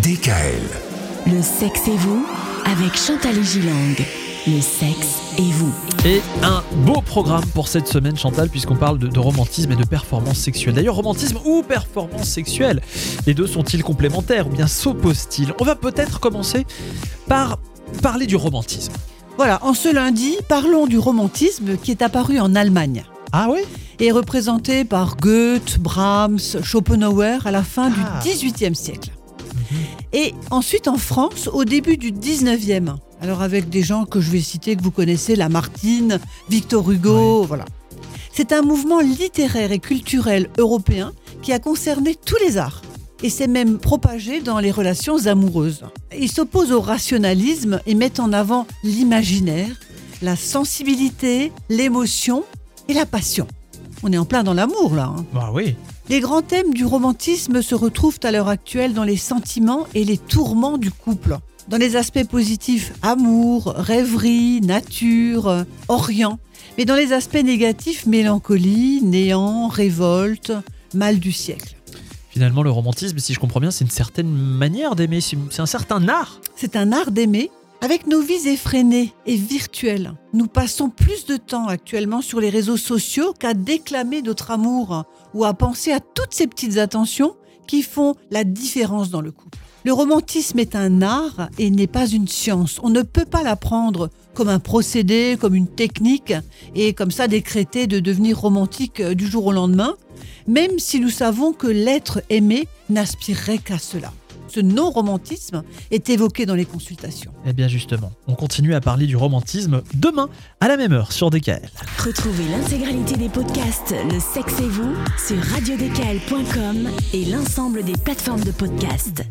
DKL. Le sexe et vous avec Chantal Gilang. Le sexe et vous. Et un beau programme pour cette semaine, Chantal, puisqu'on parle de, de romantisme et de performance sexuelle. D'ailleurs, romantisme ou performance sexuelle, les deux sont-ils complémentaires ou bien s'opposent-ils? On va peut-être commencer par parler du romantisme. Voilà, en ce lundi, parlons du romantisme qui est apparu en Allemagne Ah oui? Et est représenté par Goethe, Brahms, Schopenhauer à la fin Ah. du XVIIIe siècle. Et ensuite en France au début du XIXe. Alors avec des gens que je vais citer, que vous connaissez, Lamartine, Victor Hugo, voilà. C'est un mouvement littéraire et culturel européen qui a concerné tous les arts et s'est même propagé dans les relations amoureuses. Il s'oppose au rationalisme et met en avant l'imaginaire, la sensibilité, l'émotion et la passion. On est en plein dans l'amour là. hein. Bah oui. Les grands thèmes du romantisme se retrouvent à l'heure actuelle dans les sentiments et les tourments du couple. Dans les aspects positifs, amour, rêverie, nature, orient. Mais dans les aspects négatifs, mélancolie, néant, révolte, mal du siècle. Finalement, le romantisme, si je comprends bien, c'est une certaine manière d'aimer, c'est un certain art. C'est un art d'aimer. Avec nos vies effrénées et virtuelles, nous passons plus de temps actuellement sur les réseaux sociaux qu'à déclamer notre amour ou à penser à toutes ces petites attentions qui font la différence dans le couple. Le romantisme est un art et n'est pas une science. On ne peut pas l'apprendre comme un procédé, comme une technique et comme ça décréter de devenir romantique euh, du jour au lendemain, même si nous savons que l'être aimé n'aspirerait qu'à cela. Ce non-romantisme est évoqué dans les consultations. Eh bien justement, on continue à parler du romantisme demain à la même heure sur DKL. Retrouvez l'intégralité des podcasts Le sexe et vous sur radiodkl.com et l'ensemble des plateformes de podcasts.